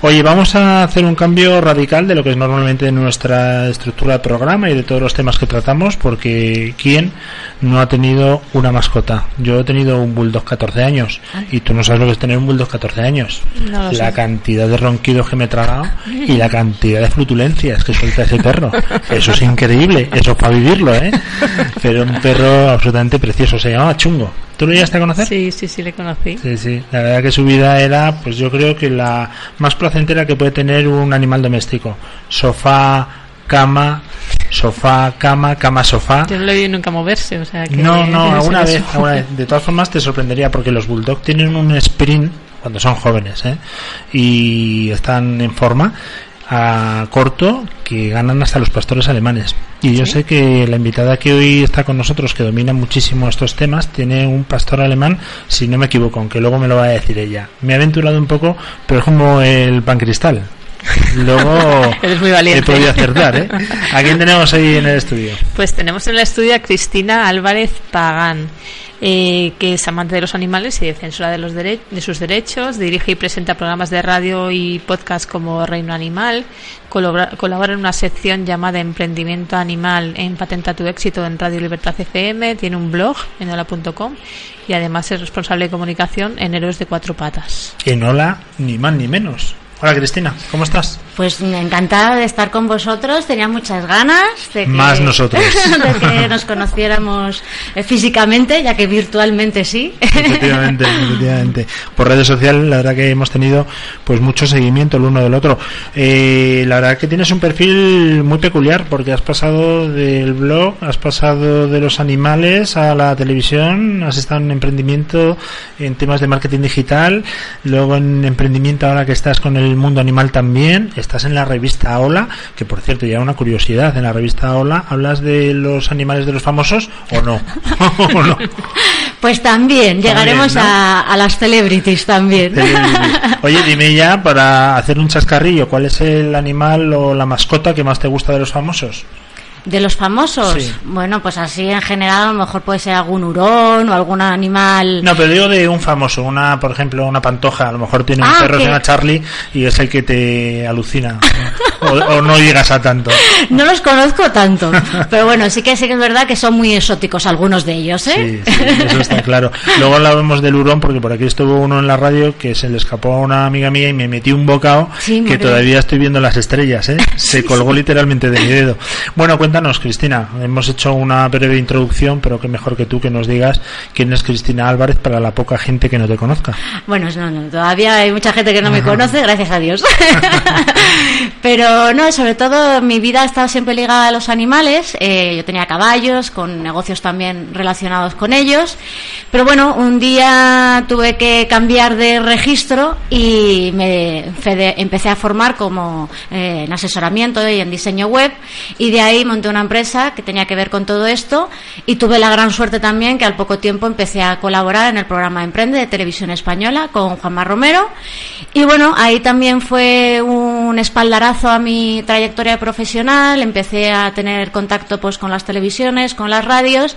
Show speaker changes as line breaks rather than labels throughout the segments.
Oye, vamos a hacer un cambio radical de lo que es normalmente nuestra estructura de programa y de todos los temas que tratamos, porque ¿quién no ha tenido una mascota? Yo he tenido un bulldog 14 años y tú no sabes lo que es tener un bulldog 14 años. la cantidad de ronquidos que me he tragado y la cantidad de flutulencias que suelta ese perro. Eso es increíble, eso es para vivirlo, ¿eh? Pero un perro absolutamente precioso, se llamaba Chungo. ¿Tú lo llegaste a conocer?
Sí, sí, sí, le conocí.
Sí, sí. La verdad que su vida era, pues yo creo que la más placentera que puede tener un animal doméstico. Sofá, cama, sofá, cama, cama, sofá.
Yo no le vi nunca moverse, o sea que...
No, no, alguna vez, alguna vez. De todas formas te sorprendería porque los bulldog tienen un sprint cuando son jóvenes ¿eh? y están en forma a corto que ganan hasta los pastores alemanes. Y yo sé que la invitada que hoy está con nosotros, que domina muchísimo estos temas, tiene un pastor alemán, si no me equivoco, aunque luego me lo va a decir ella. Me ha aventurado un poco, pero es como el pan cristal. Luego he podido acertar, ¿eh? ¿A quién tenemos ahí en el estudio?
Pues tenemos en el estudio a Cristina Álvarez Pagán. Eh, que es amante de los animales y defensora de, los de sus derechos, dirige y presenta programas de radio y podcast como Reino Animal, colabora, en una sección llamada Emprendimiento Animal en Patenta tu éxito en Radio Libertad FM, tiene un blog en hola.com y además es responsable de comunicación en Héroes de Cuatro Patas.
En Hola, ni más ni menos. Hola Cristina, ¿cómo estás?
Pues encantada de estar con vosotros, tenía muchas ganas de que,
Más nosotros.
de que nos conociéramos eh, físicamente, ya que virtualmente sí.
Efectivamente, efectivamente. Por redes sociales la verdad que hemos tenido pues mucho seguimiento el uno del otro. Eh, la verdad que tienes un perfil muy peculiar porque has pasado del blog, has pasado de los animales a la televisión, has estado en emprendimiento en temas de marketing digital, luego en emprendimiento ahora que estás con el el mundo animal también. Estás en la revista Hola, que por cierto, ya una curiosidad, en la revista Hola, ¿hablas de los animales de los famosos o no?
Pues también, llegaremos a, las celebrities también.
Oye, dime ya, para hacer un chascarrillo, ¿cuál es el animal o la mascota que más te gusta de los famosos?
De los famosos, bueno, pues así en general a lo mejor puede ser algún hurón o algún animal.
No, pero digo de un famoso, una, por ejemplo, una pantoja, a lo mejor tiene un ah, perro que se llama Charlie y es el que te alucina. o, no llegas a tanto.
No los conozco tanto, pero bueno, sí que sí que es verdad que son muy exóticos algunos de ellos, ¿eh?
Sí, eso está claro. Luego hablábamos del hurón porque por aquí estuvo uno en la radio que se le escapó a una amiga mía y me metí un bocado que todavía estoy viendo las estrellas, ¿eh? Se colgó literalmente de mi dedo. Bueno, cuéntanos, Cristina. Hemos hecho una breve introducción, pero que mejor que tú que nos digas quién es Cristina Álvarez para la poca gente que no te conozca.
Bueno, no, no, todavía hay mucha gente que no me conoce, gracias a Dios. pero no, sobre todo mi vida ha estado siempre ligada a los animales. Eh, yo tenía caballos, con negocios también relacionados con ellos. Pero bueno, un día tuve que cambiar de registro y me empecé a formar como eh, en asesoramiento y en diseño web. Y de ahí monté una empresa que tenía que ver con todo esto y tuve la gran suerte también que al poco tiempo empecé a colaborar en el programa Emprende de Televisión Española con Juanma Romero. Y bueno, ahí también fue un espaldarazo a mi trayectoria profesional, empecé a tener contacto pues con las televisiones, con las radios,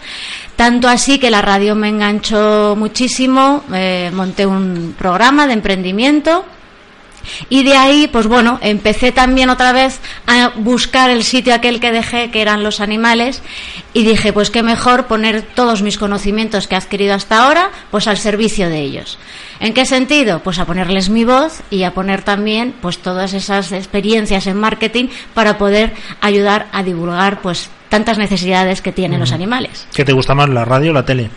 tanto así que la radio me enganchó muchísimo, eh, monté un programa de emprendimiento y de ahí, pues bueno, empecé también otra vez a buscar el sitio aquel que dejé, que eran los animales, y dije, pues qué mejor poner todos mis conocimientos que he adquirido hasta ahora, pues al servicio de ellos. ¿En qué sentido? Pues a ponerles mi voz y a poner también, pues todas esas experiencias en marketing para poder ayudar a divulgar, pues tantas necesidades que tienen los animales.
¿Qué te gusta más, la radio o la tele?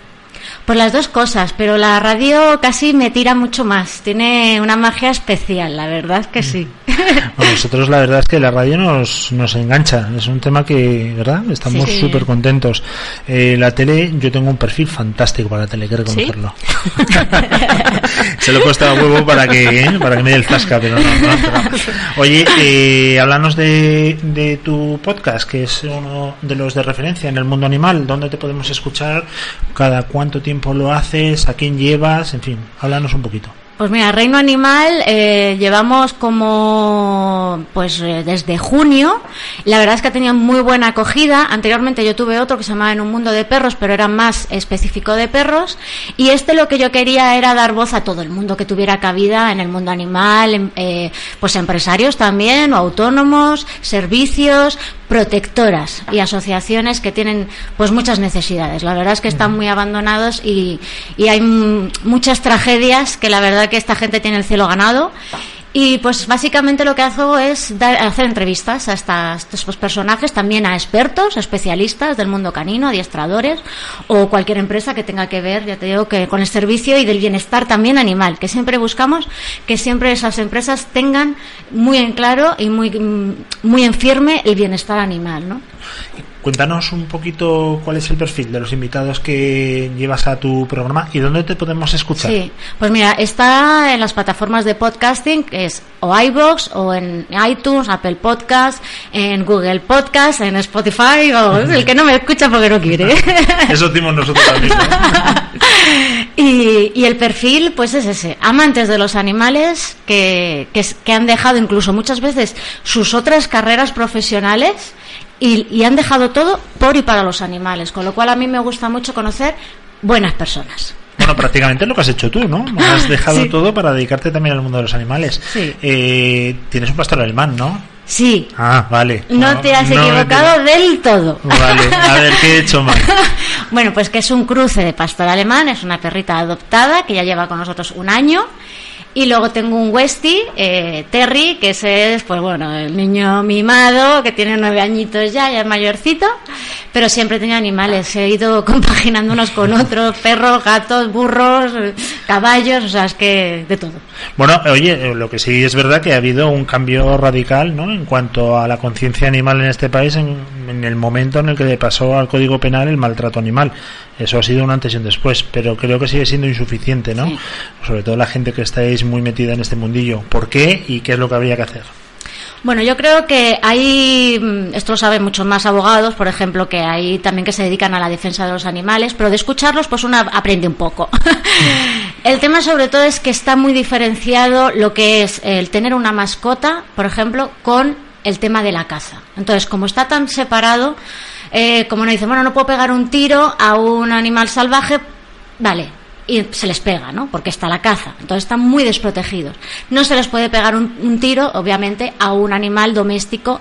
Pues las dos cosas, pero la radio casi me tira mucho más. Tiene una magia especial, la verdad que sí.
Bueno, nosotros la verdad es que la radio nos, nos engancha. Es un tema que, ¿verdad? Estamos súper contentos. Eh, la tele, yo tengo un perfil fantástico para la tele, hay que reconocerlo. Se lo he puesto a huevo para que, ¿eh? para que me dé el zasca, pero no. Oye, eh, háblanos de, de tu podcast, que es uno de los de referencia en el mundo animal. ¿Dónde te podemos escuchar? ¿Cada cuánto tiempo lo haces? ¿A quién llevas? En fin, háblanos un poquito.
Pues mira, Reino Animal eh, llevamos como pues eh, desde junio. La verdad es que ha tenido muy buena acogida. Anteriormente yo tuve otro que se llamaba En un mundo de perros, pero era más específico de perros. Y este lo que yo quería era dar voz a todo el mundo que tuviera cabida en el mundo animal, em, eh, pues empresarios también, o autónomos, servicios, protectoras y asociaciones que tienen pues muchas necesidades. La verdad es que están muy abandonados y, y hay muchas tragedias que la verdad que esta gente tiene el cielo ganado y pues básicamente lo que hago es dar, hacer entrevistas a, estos personajes, también a expertos, especialistas del mundo canino, adiestradores o cualquier empresa que tenga que ver, ya te digo, que con el servicio y del bienestar también animal, que siempre buscamos que siempre esas empresas tengan muy en claro y muy, muy en firme el bienestar animal, ¿no?
Cuéntanos un poquito cuál es el perfil de los invitados que llevas a tu programa y dónde te podemos escuchar.
Sí, pues mira, está en las plataformas de podcasting, que es o iBox o en iTunes, Apple Podcast, en Google Podcast, en Spotify, o el que no me escucha porque no quiere.
Eso decimos nosotros también.
y, y, el perfil, pues es ese, amantes de los animales que, que, que han dejado incluso muchas veces sus otras carreras profesionales y, han dejado todo por y para los animales, con lo cual a mí me gusta mucho conocer buenas personas.
Bueno, prácticamente lo que has hecho tú, ¿no? Has dejado todo para dedicarte también al mundo de los animales.
Sí.
Eh, tienes un pastor alemán, ¿no?
Sí.
Ah, vale.
No, te has equivocado del todo.
Vale, a ver, ¿qué he hecho mal?
bueno, pues que es un cruce de pastor alemán, es una perrita adoptada que ya lleva con nosotros un año y luego tengo un Westie, eh, Terry, que ese es, pues bueno, el niño mimado, que tiene nueve añitos ya, ya es mayorcito, pero siempre tenía animales. He ido compaginando unos con otros, perros, gatos, burros, caballos, o sea, es que de todo.
Bueno, oye, eh, lo que sí es verdad que ha habido un cambio radical, ¿no? En cuanto a la conciencia animal en este país, en, en el momento en el que le pasó al Código Penal el maltrato animal. Eso ha sido un antes y un después, pero creo que sigue siendo insuficiente, ¿no? Sobre todo la gente que estáis muy metida en este mundillo. ¿Por qué y qué es lo que habría que hacer?
Bueno, yo creo que hay, mm, esto lo saben muchos más abogados, por ejemplo, que hay también que se dedican a la defensa de los animales, pero de escucharlos, pues uno aprende un poco. el tema sobre todo es que está muy diferenciado lo que es el tener una mascota, por ejemplo, con el tema de la caza. Entonces, como está tan separado, eh, como no dice, bueno, no puedo pegar un tiro a un animal salvaje, vale, y se les pega, ¿no? Porque está la caza. Entonces están muy desprotegidos. No se les puede pegar un tiro, obviamente, a un animal doméstico,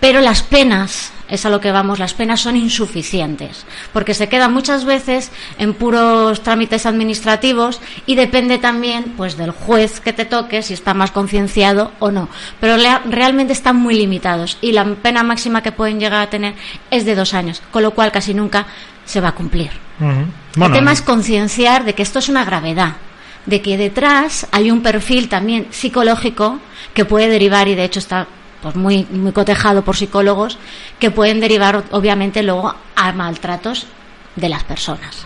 pero las penas es a lo que vamos, las penas son insuficientes, porque se quedan muchas veces en puros trámites administrativos y depende también pues del juez que te toque si está más concienciado o no, pero realmente están muy limitados y la pena máxima que pueden llegar a tener es de dos años, con lo cual casi nunca se va a cumplir. el tema es concienciar de que esto es una gravedad, de que detrás hay un perfil también psicológico que puede derivar y de hecho está pues muy, muy cotejado por psicólogos, que pueden derivar obviamente luego a maltratos de las personas.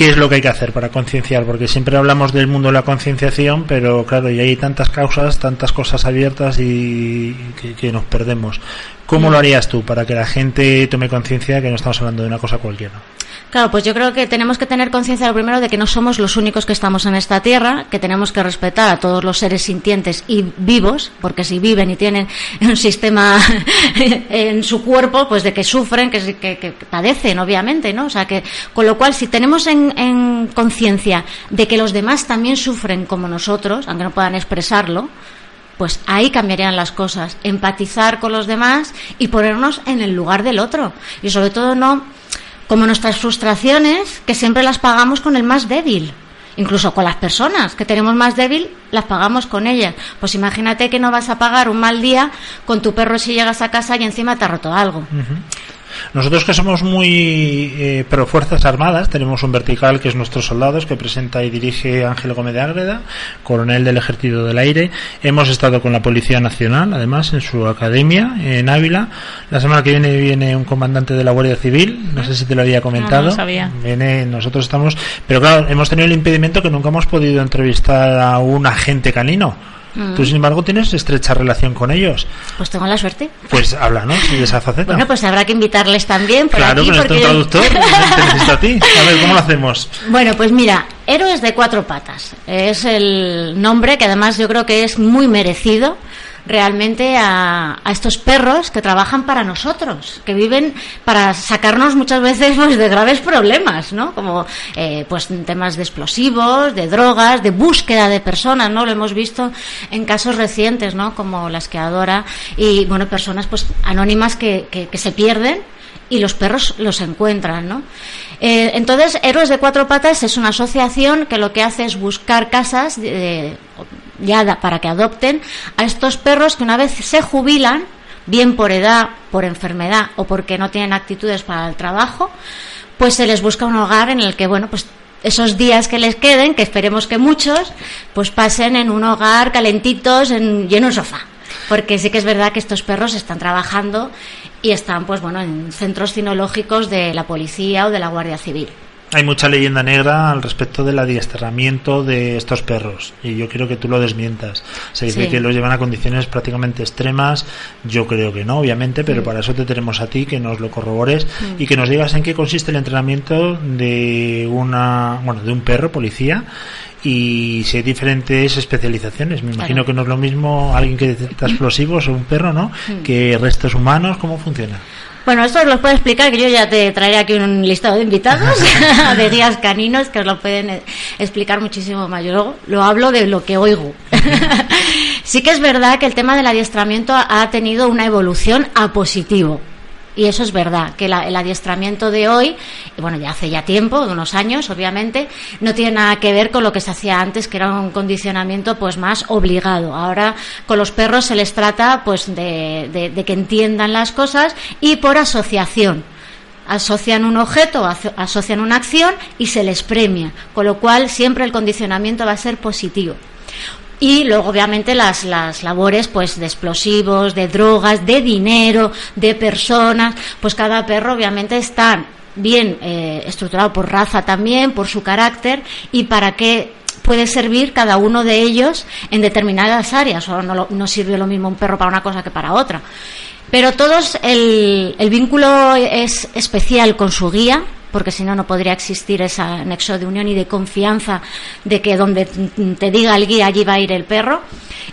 ¿Qué es lo que hay que hacer para concienciar? Porque siempre hablamos del mundo de la concienciación, pero claro, y hay tantas causas, tantas cosas abiertas y que, nos perdemos. ¿Cómo lo harías tú para que la gente tome conciencia de que no estamos hablando de una cosa cualquiera?
Claro, pues yo creo que tenemos que tener conciencia lo primero de que no somos los únicos que estamos en esta tierra, que tenemos que respetar a todos los seres sintientes y vivos, porque si viven y tienen un sistema en su cuerpo, pues de que sufren, que, que, padecen, obviamente, ¿no? O sea que, con lo cual, si tenemos en, en conciencia de que los demás también sufren como nosotros, aunque no puedan expresarlo, pues ahí cambiarían las cosas. Empatizar con los demás y ponernos en el lugar del otro. Y sobre todo no como nuestras frustraciones, que siempre las pagamos con el más débil. Incluso con las personas que tenemos más débil, las pagamos con ellas. Pues imagínate que no vas a pagar un mal día con tu perro si llegas a casa y encima te ha roto algo.
Nosotros que somos muy eh, pro Fuerzas Armadas, tenemos un vertical que es nuestros soldados, que presenta y dirige Ángelo Gómez de Ágreda, coronel del Ejército del Aire. Hemos estado con la Policía Nacional, además, en su academia, en Ávila. La semana que viene viene un comandante de la Guardia Civil, no sé si te lo había comentado. No,
sabía.
Viene, nosotros estamos, pero claro, hemos tenido el impedimento que nunca hemos podido entrevistar a un agente canino Mm. Tú, sin embargo, tienes estrecha relación con ellos.
Pues tengo la suerte.
Pues háblanos de esa faceta.
Bueno, pues habrá que invitarles también por
claro,
aquí.
Claro, porque... un traductor te necesito a ti. A ver, ¿cómo lo hacemos?
Bueno, pues mira, Héroes de cuatro patas. Es el nombre que además yo creo que es muy merecido realmente a, estos perros que trabajan para nosotros, que viven para sacarnos muchas veces pues, de graves problemas, ¿no? Como eh, pues temas de explosivos, de drogas, de búsqueda de personas, ¿no? Lo hemos visto en casos recientes, ¿no? Como las que adora y bueno personas pues anónimas que, que, se pierden y los perros los encuentran, ¿no? Eh, entonces, Héroes de Cuatro Patas es una asociación que lo que hace es buscar casas ya para que adopten a estos perros que una vez se jubilan, bien por edad, por enfermedad o porque no tienen actitudes para el trabajo, pues se les busca un hogar en el que, bueno, pues esos días que les queden, que esperemos que muchos, pues pasen en un hogar calentitos en, y en un sofá. Porque sí que es verdad que estos perros están trabajando y están, pues bueno, en centros cinológicos de la policía o de la Guardia Civil
hay mucha leyenda negra al respecto del adiestramiento de estos perros y yo quiero que tú lo desmientas. Se dice que los llevan a condiciones prácticamente extremas, yo creo que no, obviamente, pero mm. para eso te tenemos a ti que nos lo corrobores mm. y que nos digas en qué consiste el entrenamiento de una, bueno, de un perro policía y si hay diferentes especializaciones. Me imagino que no es lo mismo alguien que detecta explosivos o un perro, ¿no? Mm. Que restos humanos, ¿cómo funciona?
Bueno, esto os lo puedo explicar, que yo ya te traeré aquí un listado de invitados de guías caninos que os lo pueden eh, explicar muchísimo más. Yo luego lo hablo de lo que oigo. sí que es verdad que el tema del adiestramiento ha tenido una evolución a positivo. Y eso es verdad, que el adiestramiento de hoy, y bueno, ya hace ya tiempo, unos años, obviamente, no tiene nada que ver con lo que se hacía antes, que era un condicionamiento pues más obligado. Ahora con los perros se les trata pues de que entiendan las cosas y por asociación asocian un objeto, asocian una acción y se les premia, con lo cual siempre el condicionamiento va a ser positivo y luego obviamente las, las labores pues de explosivos, de drogas, de dinero, de personas, pues cada perro obviamente está bien eh, estructurado por raza también, por su carácter. Y para qué puede servir cada uno de ellos en determinadas áreas o no, no sirve lo mismo un perro para una cosa que para otra. Pero todos el, el vínculo es especial con su guía, porque si no, no podría existir ese nexo de unión y de confianza de que donde te diga el guía allí va a ir el perro.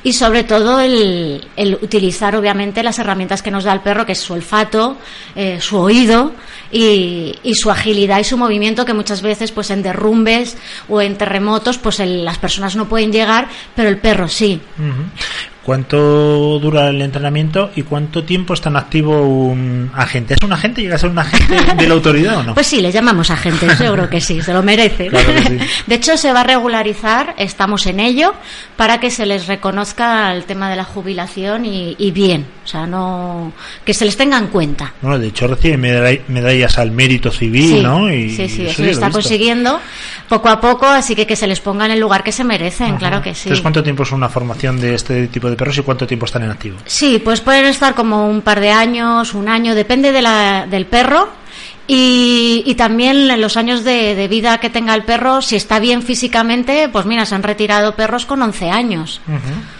Y sobre todo el, utilizar, obviamente, las herramientas que nos da el perro, que es su olfato, eh, su oído y, su agilidad y su movimiento, que muchas veces, pues en derrumbes o en terremotos, pues las personas no pueden llegar, pero el perro sí.
¿Cuánto dura el entrenamiento y cuánto tiempo está en activo un agente? ¿Es un agente? ¿Llega a ser un agente de la autoridad o no?
Pues sí, le llamamos agente, seguro que sí, se lo merece. De hecho, se va a regularizar, estamos en ello, para que se les reconozca el tema de la jubilación y, bien, o sea, no que se les tenga en cuenta.
Bueno, de hecho recibe medallas al mérito civil, ¿no?
Y, sí, sí, eso, se está consiguiendo poco a poco, así que que se les ponga en el lugar que se merecen, claro que sí.
Entonces, ¿cuánto tiempo es una formación de este tipo de perros y cuánto tiempo están en activo?
Sí, pues pueden estar como un par de años, un año, depende de la, del perro. Y, y, también en los años de, vida que tenga el perro, si está bien físicamente, pues mira, se han retirado perros con 11 años.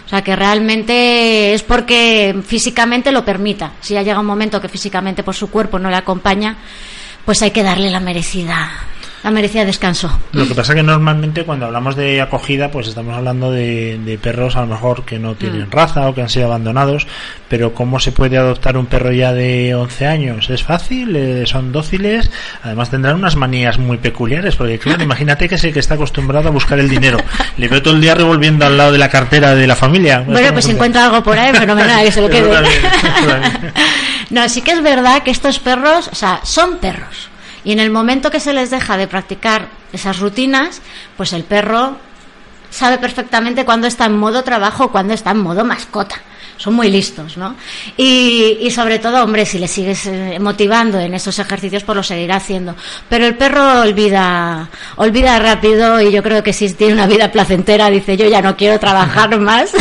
O sea que realmente es porque físicamente lo permita. Si ya llega un momento que físicamente por su cuerpo no le acompaña, pues hay que darle la merecida la merecía descanso.
Lo que pasa que normalmente cuando hablamos de acogida, pues estamos hablando de, perros a lo mejor que no tienen mm. raza o que han sido abandonados, pero ¿cómo se puede adoptar un perro ya de 11 años? ¿Es fácil? Eh, ¿Son dóciles? Además tendrán unas manías muy peculiares, porque claro, imagínate que es el que está acostumbrado a buscar el dinero. Le veo todo el día revolviendo al lado de la cartera de la familia.
Bueno, pues si encuentra algo por ahí, fenomenal, que se lo quede. no, sí que es verdad que estos perros, o sea, son perros y en el momento que se les deja de practicar esas rutinas, pues el perro sabe perfectamente cuándo está en modo trabajo o cuándo está en modo mascota. Son muy listos, ¿no? Y, sobre todo, hombre, si le sigues eh, motivando en esos ejercicios, pues lo seguirá haciendo. Pero el perro olvida, olvida rápido y yo creo que si tiene una vida placentera, dice yo ya no quiero trabajar más.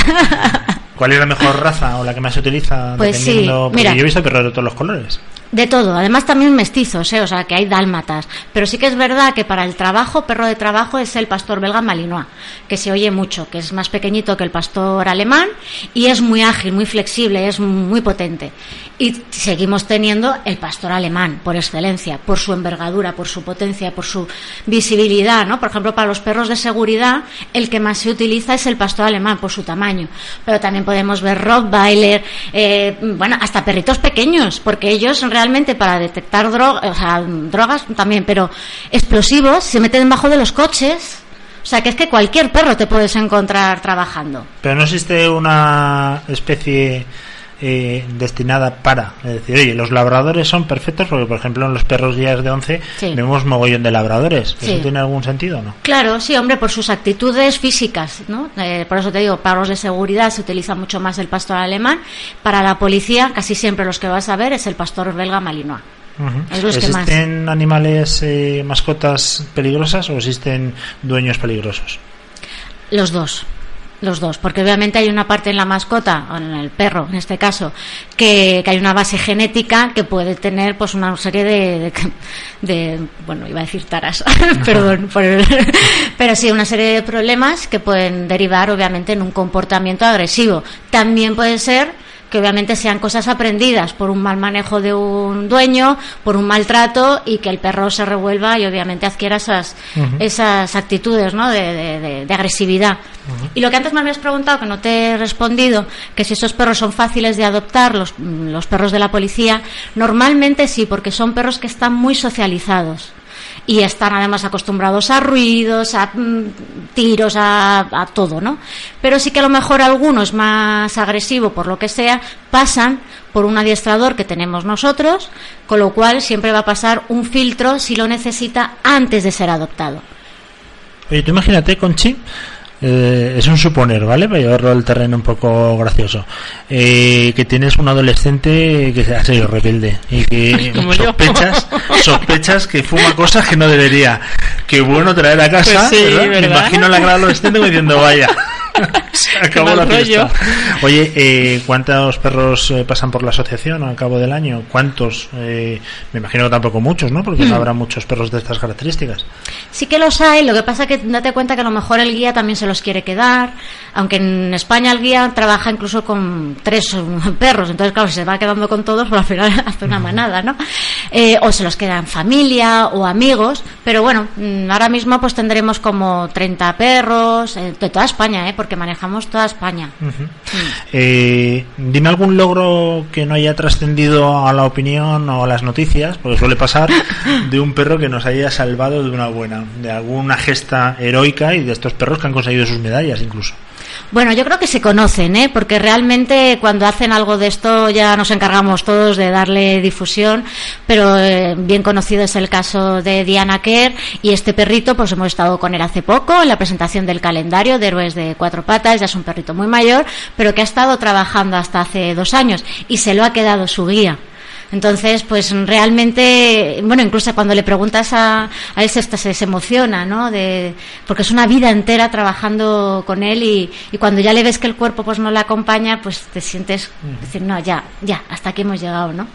¿Cuál es la mejor raza o la que más se utiliza?
Pues sí, mira,
yo he visto perros de todos los colores.
De todo, además también mestizos, ¿eh? o sea que hay dálmatas. Pero sí que es verdad que para el trabajo, perro de trabajo es el pastor belga malinois, que se oye mucho, que es más pequeñito que el pastor alemán y es muy ágil, muy flexible, es muy potente. Y seguimos teniendo el pastor alemán, por excelencia, por su envergadura, por su potencia, por su visibilidad, ¿no? Por ejemplo, para los perros de seguridad, el que más se utiliza es el pastor alemán, por su tamaño. Pero también podemos ver Rottweiler, eh, bueno, hasta perritos pequeños, porque ellos realmente para detectar drogas también, pero explosivos, se meten debajo de los coches. O sea, que es que cualquier perro te puedes encontrar trabajando.
Pero no existe una especie eh, destinada para. Es decir, oye, los labradores son perfectos porque, por ejemplo, en los perros guías de 11 vemos mogollón de labradores. ¿Eso tiene algún sentido o no?
Claro, sí, hombre, por sus actitudes físicas, ¿no? Eh, por eso te digo, para los de seguridad se utiliza mucho más el pastor alemán. Para la policía, casi siempre los que vas a ver es el pastor belga malinois.
¿Existen animales, eh, mascotas peligrosas o existen dueños peligrosos?
Los dos los dos, porque obviamente hay una parte en la mascota, o en el perro en este caso, que, hay una base genética que puede tener pues una serie de, de, bueno, iba a decir taras, perdón, pero sí, una serie de problemas que pueden derivar obviamente en un comportamiento agresivo. También puede ser que obviamente sean cosas aprendidas por un mal manejo de un dueño, por un maltrato y que el perro se revuelva y obviamente adquiera esas, esas actitudes ¿no? de, agresividad. Y lo que antes me habías preguntado, que no te he respondido, que si esos perros son fáciles de adoptar, los, los perros de la policía, normalmente sí, porque son perros que están muy socializados y están además acostumbrados a ruidos, a mm, tiros, a, todo, ¿no? Pero sí que a lo mejor algunos más agresivos, por lo que sea, pasan por un adiestrador que tenemos nosotros, con lo cual siempre va a pasar un filtro si lo necesita antes de ser adoptado.
Oye, tú imagínate, Conchi, eh, es un suponer, ¿vale? Para llevarlo al terreno un poco gracioso. Eh, que tienes un adolescente que ha sido rebelde y que sospechas, sospechas que fuma cosas que no debería. Qué bueno traer a casa, pues Me imagino la gran adolescente diciendo, vaya. Se acabó la fiesta. Oye, eh, ¿cuántos perros eh, pasan por la asociación al cabo del año? ¿Cuántos? Eh, me imagino que tampoco muchos, ¿no? Porque no hmm. habrá muchos perros de estas características.
Sí que los hay, lo que pasa es que date cuenta que a lo mejor el guía también se los quiere quedar, aunque en España el guía trabaja incluso con tres perros, entonces claro, si se va quedando con todos, pues al final hace una manada, ¿no? o se los queda en familia o amigos, pero bueno, mm, ahora mismo pues tendremos como 30 perros de toda España, ¿eh? Que manejamos toda España.
Eh, dime algún logro que no haya trascendido a la opinión o a las noticias, porque suele pasar, de un perro que nos haya salvado de una buena, de alguna gesta heroica y de estos perros que han conseguido sus medallas incluso.
Bueno, yo creo que se conocen, ¿eh? porque realmente cuando hacen algo de esto ya nos encargamos todos de darle difusión, pero eh, bien conocido es el caso de Diana Kerr y este perrito, pues hemos estado con él hace poco en la presentación del calendario de Héroes de Cuatro Patas, ya es un perrito muy mayor, pero que ha estado trabajando hasta hace dos años y se lo ha quedado su guía. Entonces, pues realmente, bueno, incluso cuando le preguntas a, a él se, se, emociona, ¿no? De, porque es una vida entera trabajando con él y, y, cuando ya le ves que el cuerpo pues no le acompaña, pues te sientes, decir, no, ya, ya, hasta aquí hemos llegado, ¿no?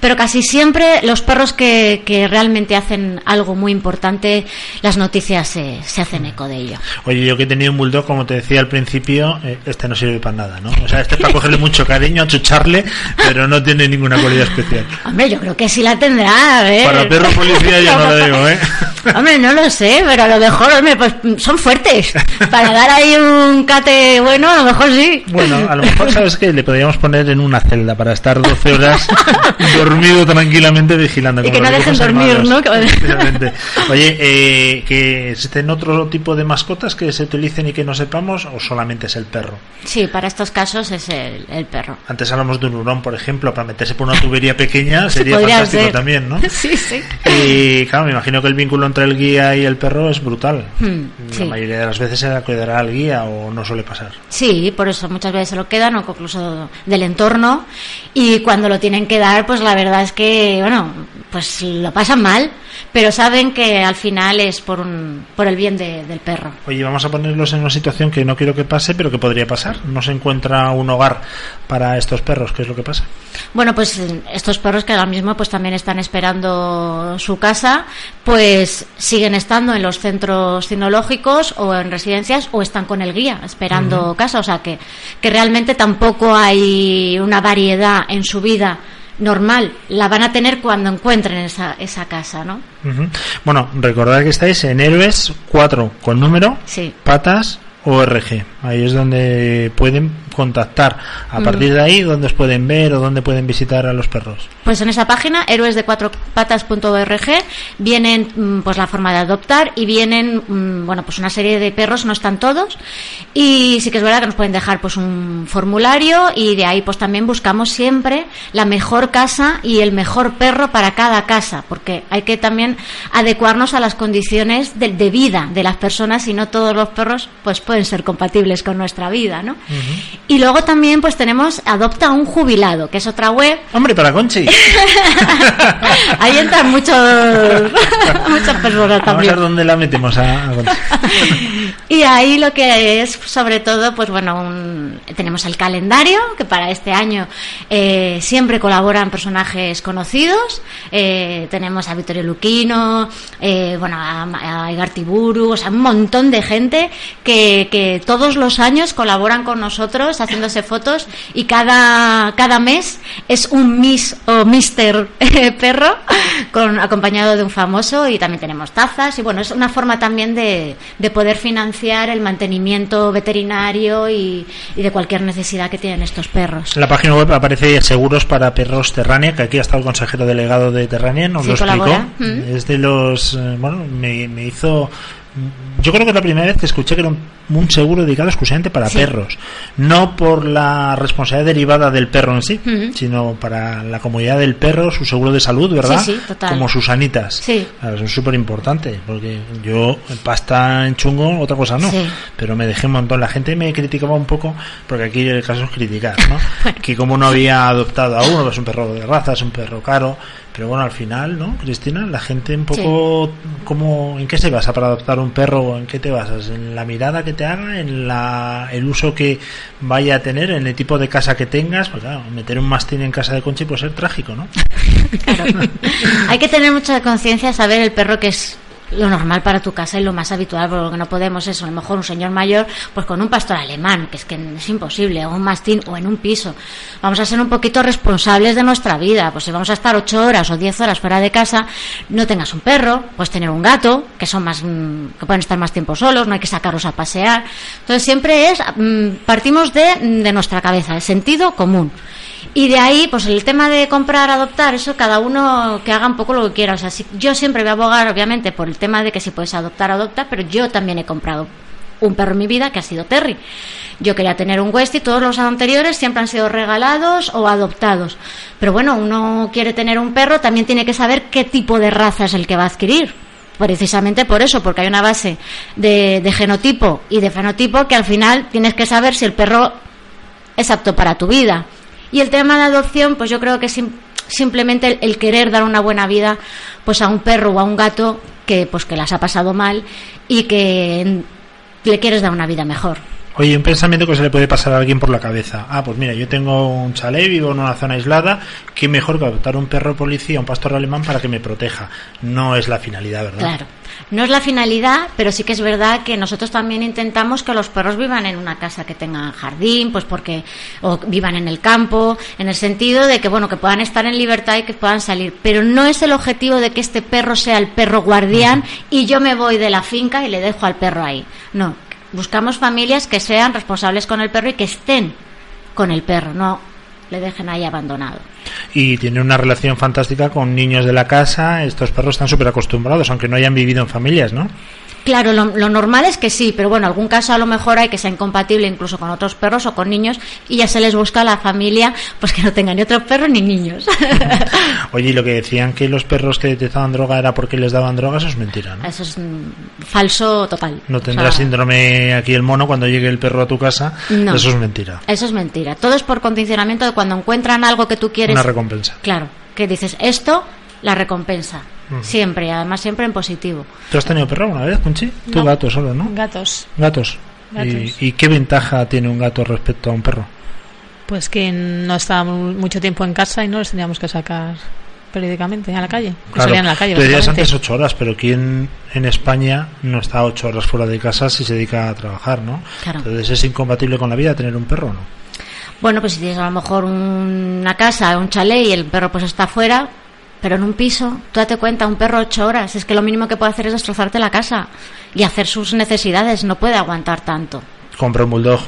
Pero casi siempre los perros que, que realmente hacen algo muy importante, las noticias se, se, hacen eco de ello.
Oye, yo que he tenido un bulldog, como te decía al principio, eh, este no sirve para nada, ¿no? O sea, este es para cogerle mucho cariño, achucharle, pero no tiene ninguna cualidad especial.
Hombre, yo creo que sí la tendrá, a
Para perro policía yo no lo digo, ¿eh?
Hombre, no lo sé, pero a lo mejor, hombre, pues son fuertes. Para dar ahí un cate bueno, a lo mejor sí.
Bueno, a lo mejor, ¿sabes qué? Le podríamos poner en una celda para estar 12 horas dormido tranquilamente vigilando.
Y que no dejen dormir, ¿no?
Oye, eh, ¿que existen otro tipo de mascotas que se utilicen y que no sepamos o solamente es el perro?
Sí, para estos casos es el, el perro.
Antes hablamos de un hurón, por ejemplo, para meterse por una tubería pequeña sería fantástico también, ¿no?
Sí, sí.
Y claro, me imagino que el vínculo entre el guía y el perro es brutal. Hmm, la mayoría de las veces se quedará al guía o no suele pasar.
Sí, por eso muchas veces se lo quedan o incluso del entorno y cuando lo tienen que dar, pues la verdad es que, bueno, pues lo pasan mal pero saben que al final es por, un, por el bien de- del perro.
Oye, vamos a ponerlos en una situación que no quiero que pase, pero que podría pasar. No se encuentra un hogar para estos perros. ¿Qué es lo que pasa?
Bueno, pues estos perros que ahora mismo pues también están esperando su casa, pues siguen estando en los centros cinológicos o en residencias o están con el guía esperando casa, o sea que, que realmente tampoco hay una variedad en su vida normal, la van a tener cuando encuentren esa, esa casa, ¿no?
Bueno, recordad que estáis en Héroes 4 con número,
Sí.
patas ORG. Ahí es donde pueden contactar. A partir de ahí, donde os pueden ver o donde pueden visitar a los perros.
Pues en esa página, héroes de cuatro patas.org, vienen mm, pues la forma de adoptar y vienen mm, bueno pues una serie de perros, no están todos, y sí que es verdad que nos pueden dejar pues un formulario y de ahí pues también buscamos siempre la mejor casa y el mejor perro para cada casa, porque hay que también adecuarnos a las condiciones de, de vida de las personas y no todos los perros pues pueden ser compatibles con nuestra vida, ¿no? Y luego también pues tenemos Adopta a un jubilado, que es otra web
Hombre, para Conchi.
Ahí entran muchos, muchas personas
Vamos a
también.
ver dónde la metemos a, a Conchi.
Y ahí lo que es, sobre todo, pues bueno, un- tenemos el calendario, que para este año eh, siempre colaboran personajes conocidos. Eh, tenemos a Vittorio Luquino, eh, bueno, a, a Igartiburu, o sea, un montón de gente que, que todos los años colaboran con nosotros haciéndose fotos y cada, cada mes es un Miss o Mister eh, perro con, acompañado de un famoso y también tenemos tazas y bueno, es una forma también de, de poder financiar el mantenimiento veterinario y, y de cualquier necesidad que tienen estos perros.
En la página web aparece seguros para perros Terrania, que aquí ha estado el consejero delegado de Terrania, nos
Sí,
lo explicó.
Mm.
Es de los. eh, Bueno, me, me hizo. Yo creo que es la primera vez que escuché que era un, un seguro dedicado exclusivamente para
Sí.
perros. No por la responsabilidad derivada del perro en sí, sino para la comodidad del perro, su seguro de salud, ¿verdad?
Sí, sí, total.
Como sus anitas.
Sí.
Eso es súper importante, porque yo pasta en chungo, otra cosa no. Pero me dejé un montón. La gente me criticaba un poco, porque aquí el caso es criticar, ¿no? Que como no había adoptado a uno, pues un perro de raza, es un perro caro. Pero bueno, al final, ¿no, Cristina? La gente un poco, como, ¿en qué se basa para adoptar un perro? ¿O ¿En qué te basas? ¿En la mirada que te haga? ¿En la, el uso que vaya a tener? ¿En el tipo de casa que tengas? Pues claro, meter un mastín en casa de Conchi puede ser trágico, ¿no?
Hay que tener mucha conciencia, saber el perro que es lo normal para tu casa y lo más habitual, porque lo que no podemos es a lo mejor un señor mayor, pues con un pastor alemán, que es que es imposible, o un mastín, o en un piso. Vamos a ser un poquito responsables de nuestra vida, pues si vamos a estar ocho horas o diez horas fuera de casa, no tengas un perro, puedes tener un gato, que son más, mm, que pueden estar más tiempo solos, no hay que sacarlos a pasear. Entonces siempre es, mm, partimos de, de nuestra cabeza, el sentido común. Y de ahí, pues el tema de comprar, adoptar, eso cada uno que haga un poco lo que quiera. O sea, si- yo siempre voy a abogar, obviamente, por el tema de que si puedes adoptar, adopta, pero yo también he comprado un perro en mi vida que ha sido Terry. Yo quería tener un Westie, todos los anteriores siempre han sido regalados o adoptados. Pero bueno, uno quiere tener un perro, también tiene que saber qué tipo de raza es el que va a adquirir. Precisamente por eso, porque hay una base de, de genotipo y de fenotipo que al final tienes que saber si el perro es apto para tu vida. Y el tema de adopción, pues yo creo que sim- simplemente el, el querer dar una buena vida pues a un perro o a un gato que pues que las ha pasado mal y que le quieres dar una vida mejor.
Oye, un pensamiento que se le puede pasar a alguien por la cabeza. Ah, pues mira, yo tengo un chalet, vivo en una zona aislada, qué mejor que adoptar un perro policía, un pastor alemán para que me proteja. No es la finalidad, ¿verdad?
Claro. No es la finalidad, pero sí que es verdad que nosotros también intentamos que los perros vivan en una casa que tenga jardín, pues porque o vivan en el campo, en el sentido de que bueno, que puedan estar en libertad y que puedan salir, pero no es el objetivo de que este perro sea el perro guardián y yo me voy de la finca y le dejo al perro ahí. No, buscamos familias que sean responsables con el perro y que estén con el perro, no le dejen ahí abandonado.
Y tiene una relación fantástica con niños de la casa. Estos perros están súper acostumbrados, aunque no hayan vivido en familias, ¿no?
Claro, lo, lo normal es que sí, pero bueno, algún caso a lo mejor hay que sea incompatible incluso con otros perros o con niños y ya se les busca a la familia pues que no tengan ni otros perros ni niños.
Oye, y lo que decían que los perros que detectaban droga era porque les daban droga, eso es mentira, ¿no?
Eso es mm, falso total.
No
O
tendrá
sea,
síndrome aquí el mono cuando llegue el perro a tu casa.
No.
Eso es mentira.
Eso es mentira. Todo es por condicionamiento de cuando encuentran algo que tú quieres.
Una recompensa.
Claro, que dices esto, la recompensa. Siempre, además siempre en positivo.
¿Tú has tenido perro una vez, Conchi? Tú
No.
gato solo, ¿no?
Gatos.
Gatos.
Gatos.
¿Y, y qué ventaja tiene un gato respecto a un perro?
Pues que no estábamos mucho tiempo en casa y no los teníamos que sacar periódicamente a la calle.
Claro,
salían a la calle.
tú decías antes ocho horas, pero ¿quién en España no está ocho horas fuera de casa si se dedica a trabajar, no?
Claro.
Entonces es incompatible con la vida tener un perro, ¿no?
Bueno, pues si tienes a lo mejor una casa, un chalet y el perro pues está afuera, pero en un piso, tú date cuenta, un perro ocho horas, es que lo mínimo que puede hacer es destrozarte la casa y hacer sus necesidades, no puede aguantar tanto.
Compra un bulldog.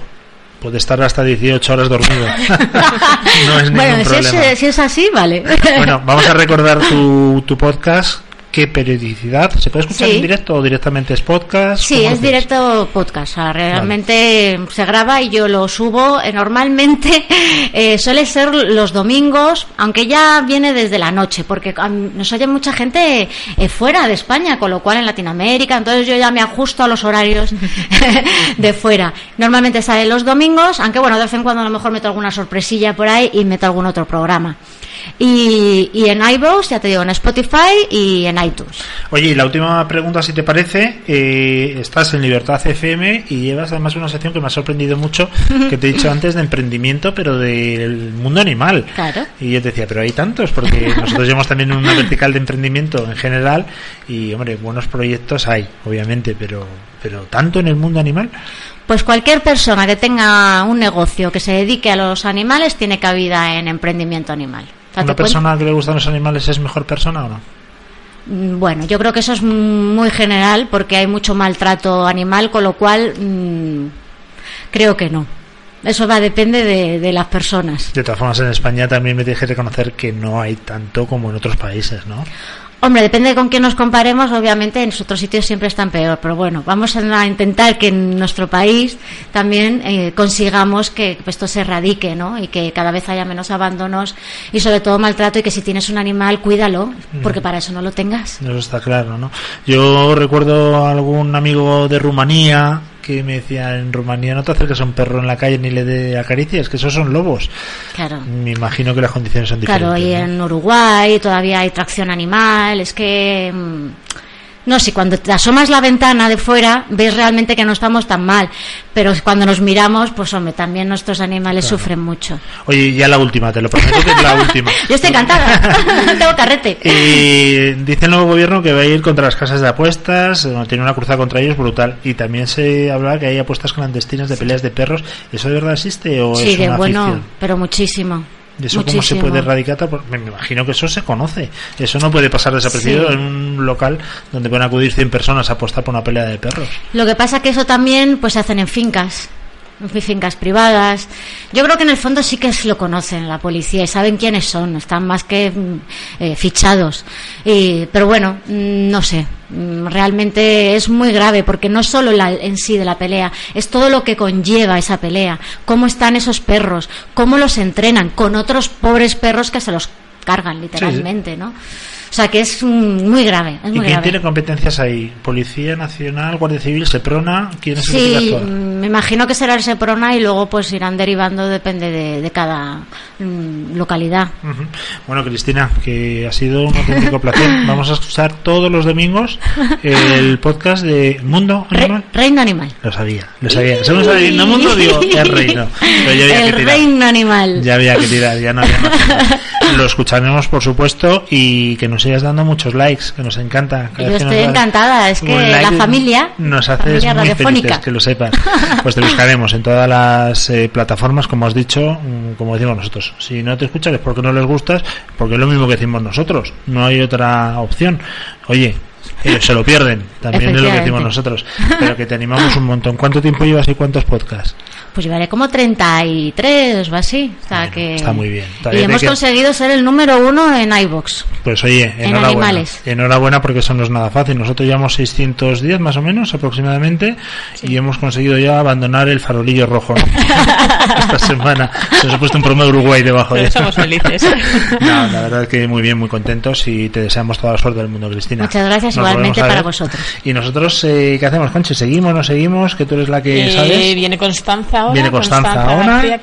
Puede estar hasta 18 horas dormido. no es ningún
bueno, si
problema.
es, si es así, vale.
Bueno, vamos a recordar tu, tu podcast. ¿Qué periodicidad? ¿Se puede escuchar
Sí.
en directo o directamente es podcast?
Sí,
¿Cómo
es directo podcast. o sea, realmente se graba y yo lo subo. eh, normalmente eh, suele ser los domingos, aunque ya viene desde la noche, porque nos oye mucha gente eh, fuera de España, con lo cual en Latinoamérica, entonces yo ya me ajusto a los horarios de fuera. Normalmente sale los domingos, aunque bueno, de vez en cuando a lo mejor meto alguna sorpresilla por ahí y meto algún otro programa. Y, y en iVoox, ya te digo, en Spotify y en iTunes.
Oye, y la última pregunta, si te parece, eh, estás en Libertad FM y llevas además una sección que me ha sorprendido mucho, que te he dicho antes de emprendimiento, pero del mundo animal.
Claro.
Y yo te decía, pero hay tantos, porque nosotros llevamos también una vertical de emprendimiento en general y, hombre, buenos proyectos hay, obviamente, pero, pero tanto en el mundo animal.
Pues cualquier persona que tenga un negocio que se dedique a los animales tiene cabida en emprendimiento animal.
¿Una
cuenta-
persona que le gustan los animales es mejor persona o no?
Mm, Bueno, yo creo que eso es muy general porque hay mucho maltrato animal, con lo cual mm, creo que no. Eso va depende de, de las personas.
De todas formas, en España también me tienes que reconocer que no hay tanto como en otros países, ¿no?
Hombre, depende de con quién nos comparemos, obviamente en otros sitios siempre están peor, pero bueno, vamos a intentar que en nuestro país también eh, consigamos que esto se erradique, ¿no? Y que cada vez haya menos abandonos y sobre todo maltrato y que si tienes un animal, cuídalo, porque para eso no lo tengas.
Eso está claro, ¿no? Yo recuerdo a algún amigo de Rumanía que me decía, en Rumanía no te acerques a un perro en la calle ni le dé acaricias, que esos son lobos.
Claro.
Me imagino que las condiciones son diferentes.
Claro, y
¿no?
en Uruguay todavía hay tracción animal, es que... mm, No sé, cuando te asomas la ventana de fuera ves realmente que no estamos tan mal, pero cuando nos miramos, pues hombre, también nuestros animales
Claro.
sufren mucho.
Oye, ya la última, te lo prometo que es la última.
Yo estoy encantada, tengo carrete.
Y dice el nuevo gobierno que va a ir contra las casas de apuestas, eh, tiene una cruzada contra ellos brutal. Y también se habla que hay apuestas clandestinas de peleas de perros. ¿Eso de verdad existe o
Sí,
es
de
una
bueno,
ficción?
pero muchísimo.
¿Y eso cómo se
muchísimo.
puede erradicar? Pues Me imagino que eso se conoce. Eso no puede pasar desapercibido
Sí.
en un local donde pueden acudir 100 personas a apostar por una pelea de perros.
Lo que pasa que eso también pues se hacen en fincas, fincas privadas. Yo creo que en el fondo sí que lo conocen la policía y saben quiénes son, están más que mm, eh, fichados. Y, pero bueno, mm, no sé, mm, realmente es muy grave porque no solo la, en sí de la pelea, es todo lo que conlleva esa pelea, cómo están esos perros, cómo los entrenan con otros pobres perros que se los cargan literalmente, ¿no? O sea que es muy grave, es
¿Y quién
grave.
tiene competencias ahí? ¿Policía Nacional, Guardia Civil, Seprona? ¿Quién es el
Sí,
tiene que actuar?
mm, me imagino que será el Seprona y luego pues irán derivando, depende de, de cada mm, localidad.
Bueno, Cristina, que ha sido un auténtico placer. Vamos a escuchar todos los domingos el podcast de Mundo
Re-
Animal.
reino animal.
Lo sabía, lo sabía. Según sabía, no mundo, digo, es reino. Pero ya había
el
que tirar.
reino animal.
Ya había que tirar, ya no había más. Lo escucharemos, por supuesto, y que nos sigas dando muchos likes, que nos encanta.
Yo
nos
estoy encantada, es que la familia,
nos
familia
muy felices, que lo sepas. Pues te buscaremos en todas las eh, plataformas, como has dicho, mm, como decimos nosotros. Si no te escuchan es porque no les gustas, porque es lo mismo que decimos nosotros. No hay otra opción. Oye, ellos se lo pierden, también es lo que decimos nosotros. Pero que te animamos un montón. ¿Cuánto tiempo llevas y cuántos podcasts?
Pues llevaré como 33 o así. O sea
Bueno,
que...
está muy bien.
Y
Todavía te
hemos
queda-
conseguido ser el número uno en iBox.
Pues oye,
En
enhorabuena.
animales.
Enhorabuena porque eso no es nada fácil. Nosotros llevamos 610 más o menos aproximadamente y hemos conseguido ya abandonar el farolillo rojo ¿no? esta semana. Se nos ha puesto un promo de Uruguay debajo de
somos felices.
No, la verdad es que muy bien, muy contentos y te deseamos toda la suerte del mundo, Cristina.
Muchas gracias,
Nos
igualmente para vosotros.
Y nosotros, eh, ¿qué hacemos, Conchi? ¿Seguimos, no seguimos? Que tú eres la que
Eh,
sabes.
viene Constanza.
Viene Constanza ahora.
García